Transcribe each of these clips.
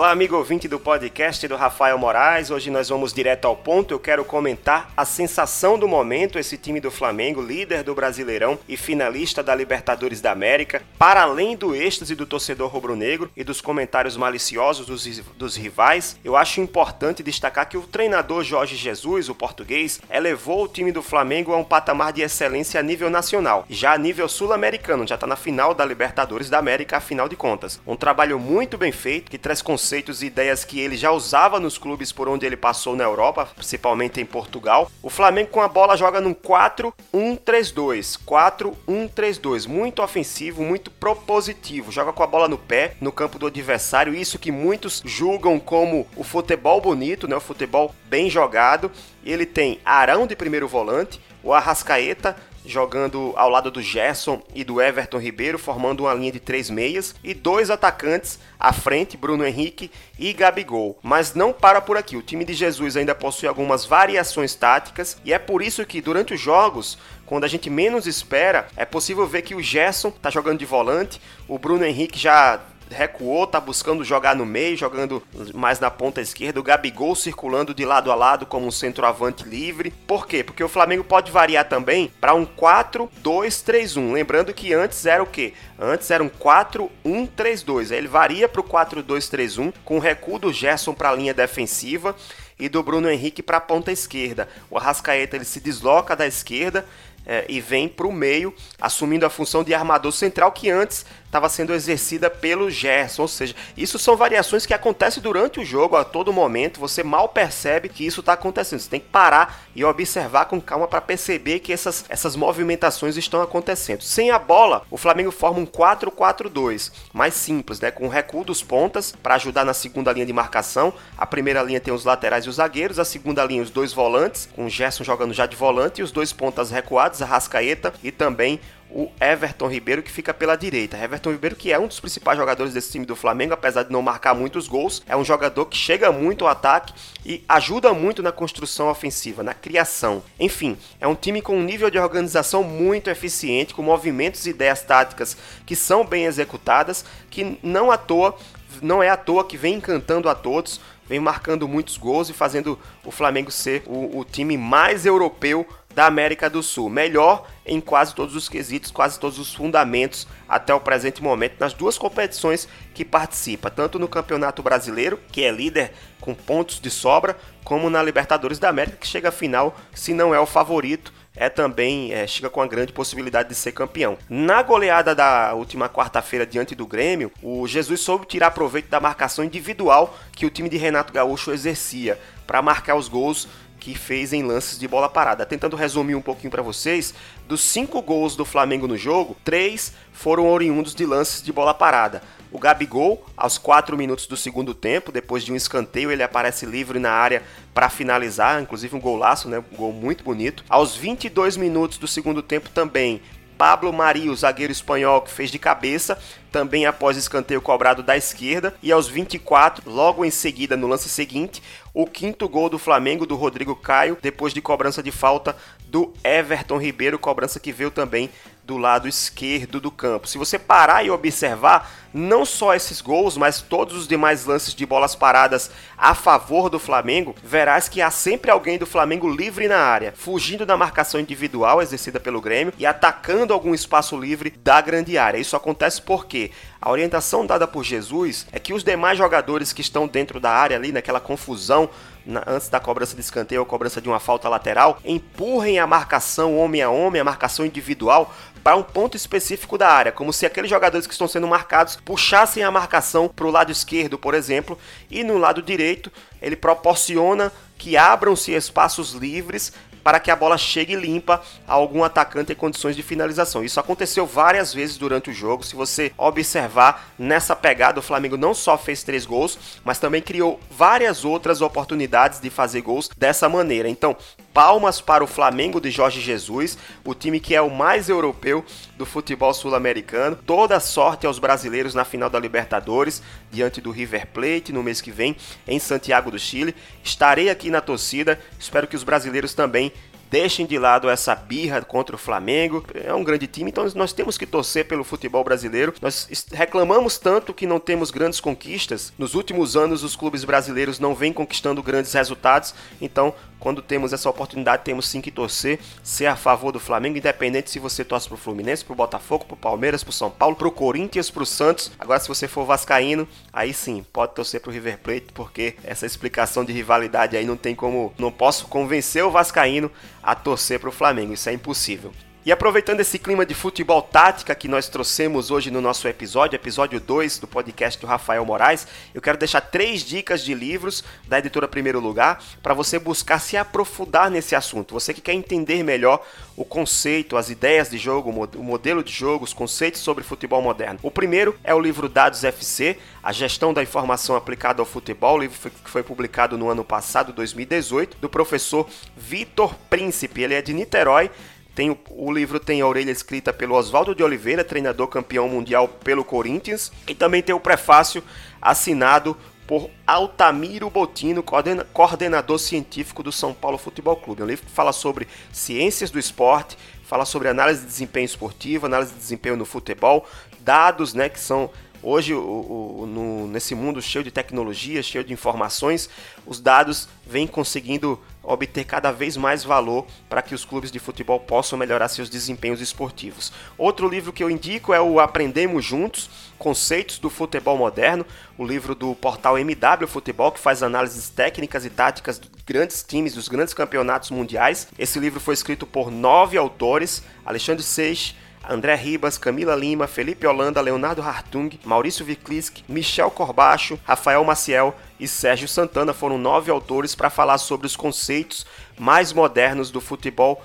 Olá, amigo ouvinte do podcast do Rafael Moraes. Hoje nós vamos direto ao ponto. Eu quero comentar a sensação do momento, esse time do Flamengo, líder do Brasileirão e finalista da Libertadores da América. Para além do êxtase do torcedor rubro-negro e dos comentários maliciosos dos, dos rivais, eu acho importante destacar que o treinador Jorge Jesus, o português, elevou o time do Flamengo a um patamar de excelência a nível nacional, já a nível sul-americano, já está na final da Libertadores da América, afinal de contas. Um trabalho muito bem feito que traz conceitos e ideias que ele já usava nos clubes por onde ele passou na Europa, principalmente em Portugal. O Flamengo com a bola joga num 4-1-3-2, 4-1-3-2, muito ofensivo, muito propositivo, joga com a bola no pé, no campo do adversário, isso que muitos julgam como o futebol bonito, né, o futebol bem jogado. Ele tem Arão de primeiro volante, o Arrascaeta jogando ao lado do Gerson e do Everton Ribeiro, formando uma linha de três meias, e dois atacantes à frente, Bruno Henrique e Gabigol. Mas não para por aqui, o time de Jesus ainda possui algumas variações táticas, e é por isso que durante os jogos, quando a gente menos espera, é possível ver que o Gerson está jogando de volante, o Bruno Henrique já recuou, tá buscando jogar no meio, jogando mais na ponta esquerda, o Gabigol circulando de lado a lado como um centroavante livre. Por quê? Porque o Flamengo pode variar também para um 4-2-3-1. Lembrando que antes era o quê? Antes era um 4-1-3-2. Aí ele varia para o 4-2-3-1 com o recuo do Gerson para a linha defensiva e do Bruno Henrique para a ponta esquerda. O Arrascaeta ele se desloca da esquerda é, e vem para o meio, assumindo a função de armador central que antes estava sendo exercida pelo Gerson. Ou seja, isso são variações que acontecem durante o jogo a todo momento. Você mal percebe que isso está acontecendo. Você tem que parar e observar com calma para perceber que essas, essas movimentações estão acontecendo. Sem a bola, o Flamengo forma um 4-4-2, mais simples, né? com o recuo dos pontas para ajudar na segunda linha de marcação. A primeira linha tem os laterais e os zagueiros, a segunda linha os dois volantes, com o Gerson jogando já de volante e os dois pontas recuados, a Rascaeta e também o Everton Ribeiro, que fica pela direita. Everton Ribeiro, que é um dos principais jogadores desse time do Flamengo, apesar de não marcar muitos gols, é um jogador que chega muito ao ataque e ajuda muito na construção ofensiva, na criação. Enfim, é um time com um nível de organização muito eficiente, com movimentos e ideias táticas que são bem executadas, que não à toa, não é à toa que vem encantando a todos, vem marcando muitos gols e fazendo o Flamengo ser o, o time mais europeu da América do Sul. Melhor em quase todos os quesitos, quase todos os fundamentos até o presente momento nas duas competições que participa, tanto no Campeonato Brasileiro, que é líder com pontos de sobra, como na Libertadores da América, que chega à final, se não é o favorito, é também é, chega com a grande possibilidade de ser campeão. Na goleada da última quarta-feira diante do Grêmio, o Jesus soube tirar proveito da marcação individual que o time de Renato Gaúcho exercia para marcar os gols que fez em lances de bola parada. Tentando resumir um pouquinho para vocês, dos cinco gols do Flamengo no jogo, três foram oriundos de lances de bola parada. O Gabigol, aos 4 minutos do segundo tempo, depois de um escanteio, ele aparece livre na área para finalizar, inclusive um golaço, né? Um gol muito bonito. Aos 22 minutos do segundo tempo também, Pablo Mari, o zagueiro espanhol que fez de cabeça, também após escanteio cobrado da esquerda. E aos 24, logo em seguida, no lance seguinte, o quinto gol do Flamengo do Rodrigo Caio, depois de cobrança de falta do Everton Ribeiro, cobrança que veio também do lado esquerdo do campo. Se você parar e observar, não só esses gols, mas todos os demais lances de bolas paradas a favor do Flamengo, verás que há sempre alguém do Flamengo livre na área, fugindo da marcação individual exercida pelo Grêmio e atacando algum espaço livre da grande área. Isso acontece porque a orientação dada por Jesus é que os demais jogadores que estão dentro da área ali, naquela confusão na, antes da cobrança de escanteio ou cobrança de uma falta lateral, empurrem a marcação homem a homem, a marcação individual, para um ponto específico da área, como se aqueles jogadores que estão sendo marcados puxassem a marcação para o lado esquerdo, por exemplo, e no lado direito ele proporciona que abram-se espaços livres para que a bola chegue limpa a algum atacante em condições de finalização. Isso aconteceu várias vezes durante o jogo. Se você observar nessa pegada, o Flamengo não só fez três gols, mas também criou várias outras oportunidades de fazer gols dessa maneira. Então, palmas para o Flamengo de Jorge Jesus, o time que é o mais europeu do futebol sul-americano. Toda sorte aos brasileiros na final da Libertadores, diante do River Plate no mês que vem em Santiago do Chile. Estarei aqui na torcida, espero que os brasileiros também deixem de lado essa birra contra o Flamengo. É um grande time, então nós temos que torcer pelo futebol brasileiro. Nós reclamamos tanto que não temos grandes conquistas. Nos últimos anos, os clubes brasileiros não vêm conquistando grandes resultados. Então, quando temos essa oportunidade, temos sim que torcer, ser a favor do Flamengo, independente se você torce pro Fluminense, pro Botafogo, pro Palmeiras, pro São Paulo, pro Corinthians, pro Santos. Agora, se você for vascaíno, aí sim, pode torcer pro River Plate, porque essa explicação de rivalidade aí não tem como, não posso convencer o vascaíno a torcer pro Flamengo, isso é impossível. E aproveitando esse clima de futebol tática que nós trouxemos hoje no nosso episódio, episódio 2 do podcast do Rafael Moraes, eu quero deixar três dicas de livros da editora Primeiro Lugar para você buscar se aprofundar nesse assunto. Você que quer entender melhor o conceito, as ideias de jogo, o modelo de jogo, os conceitos sobre futebol moderno. O primeiro é o livro Dados FC, a gestão da informação aplicada ao futebol, livro que foi publicado no ano passado, 2018, do professor Vitor Príncipe. Ele é de Niterói tem o, livro tem a orelha escrita pelo Oswaldo de Oliveira, treinador campeão mundial pelo Corinthians, e também tem o prefácio assinado por Altamiro Botino, coordenador científico do São Paulo Futebol Clube. É um livro que fala sobre ciências do esporte, fala sobre análise de desempenho esportivo, análise de desempenho no futebol, dados, né, que são Hoje, o, o, no, nesse mundo cheio de tecnologia, cheio de informações, os dados vêm conseguindo obter cada vez mais valor para que os clubes de futebol possam melhorar seus desempenhos esportivos. Outro livro que eu indico é o Aprendemos Juntos, Conceitos do Futebol Moderno, o livro do portal MW Futebol, que faz análises técnicas e táticas dos grandes times, dos grandes campeonatos mundiais. Esse livro foi escrito por nove autores, Alexandre Seix, André Ribas, Camila Lima, Felipe Holanda, Leonardo Hartung, Maurício Viclisk, Michel Corbacho, Rafael Maciel e Sérgio Santana foram nove autores para falar sobre os conceitos mais modernos do futebol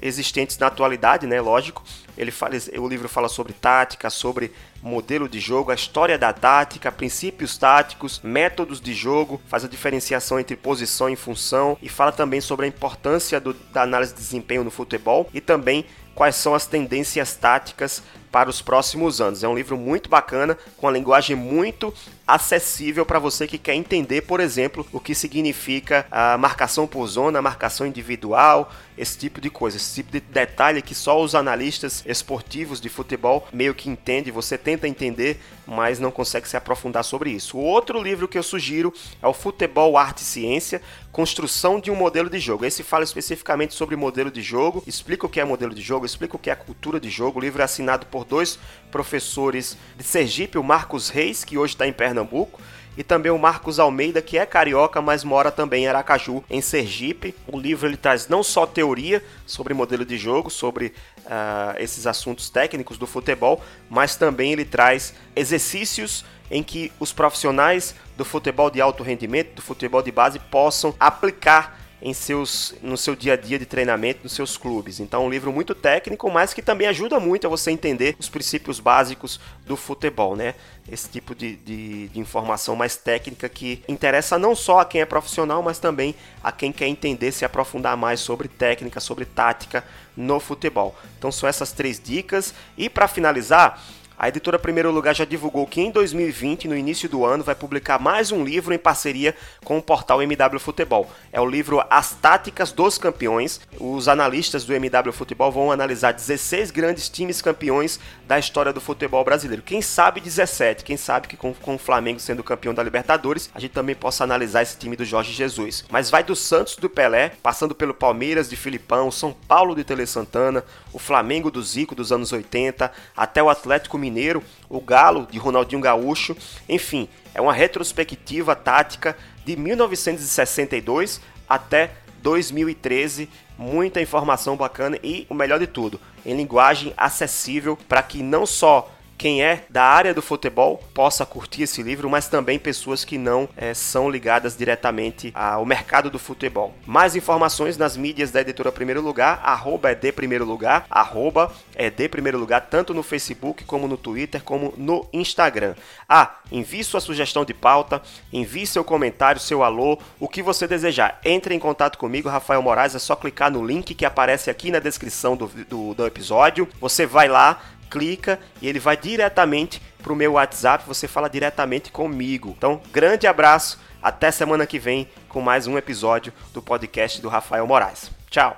existentes na atualidade, né? Lógico. Ele fala, o livro fala sobre tática, sobre modelo de jogo, a história da tática, princípios táticos, métodos de jogo, faz a diferenciação entre posição e função e fala também sobre a importância do, da análise de desempenho no futebol e também quais são as tendências táticas para os próximos anos. É um livro muito bacana, com uma linguagem muito acessível para você que quer entender, por exemplo, o que significa a marcação por zona, a marcação individual, esse tipo de coisa, esse tipo de detalhe que só os analistas esportivos de futebol meio que entendem, você tenta entender, mas não consegue se aprofundar sobre isso. O outro livro que eu sugiro é o Futebol Arte e Ciência, Construção de um Modelo de Jogo. Esse fala especificamente sobre modelo de jogo, explica o que é modelo de jogo, explica o que é cultura de jogo. O livro é assinado por dois professores de Sergipe, o Marcos Reis, que hoje está em Pernambuco, e também o Marcos Almeida, que é carioca, mas mora também em Aracaju, em Sergipe. O livro ele traz não só teoria sobre modelo de jogo, sobre uh, esses assuntos técnicos do futebol, mas também ele traz exercícios em que os profissionais do futebol de alto rendimento, do futebol de base, possam aplicar em seus, no seu dia a dia de treinamento, nos seus clubes. Então, é um livro muito técnico, mas que também ajuda muito a você entender os princípios básicos do futebol, né? Esse tipo de, de, de, informação mais técnica que interessa não só a quem é profissional, mas também a quem quer entender, se aprofundar mais sobre técnica, sobre tática no futebol. Então, são essas três dicas. E para finalizar, a editora Primeiro Lugar já divulgou que em 2020, no início do ano, vai publicar mais um livro em parceria com o portal MW Futebol. É o livro As Táticas dos Campeões. Os analistas do MW Futebol vão analisar 16 grandes times campeões da história do futebol brasileiro. Quem sabe 17, quem sabe que com, com o Flamengo sendo campeão da Libertadores, a gente também possa analisar esse time do Jorge Jesus. Mas vai do Santos do Pelé, passando pelo Palmeiras de Filipão, São Paulo de Tele Santana, o Flamengo do Zico dos anos 80, até o Atlético Mineiro, o Galo de Ronaldinho Gaúcho, enfim, é uma retrospectiva tática de 1962 até 2013, muita informação bacana e o melhor de tudo, em linguagem acessível para que não só quem é da área do futebol possa curtir esse livro, mas também pessoas que não é, são ligadas diretamente ao mercado do futebol. Mais informações nas mídias da editora Primeiro Lugar, arroba é de Primeiro Lugar, arroba é de Primeiro Lugar, tanto no Facebook como no Twitter, como no Instagram. Ah, envie sua sugestão de pauta, envie seu comentário, seu alô, o que você desejar. Entre em contato comigo, Rafael Moraes, é só clicar no link que aparece aqui na descrição do, do, do episódio. Você vai lá, clica e ele vai diretamente para o meu WhatsApp, você fala diretamente comigo. Então, grande abraço, até semana que vem com mais um episódio do podcast do Rafael Moraes. Tchau!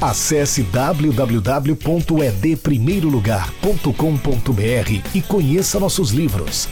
Acesse www.edprimeirolugar.com.br e conheça nossos livros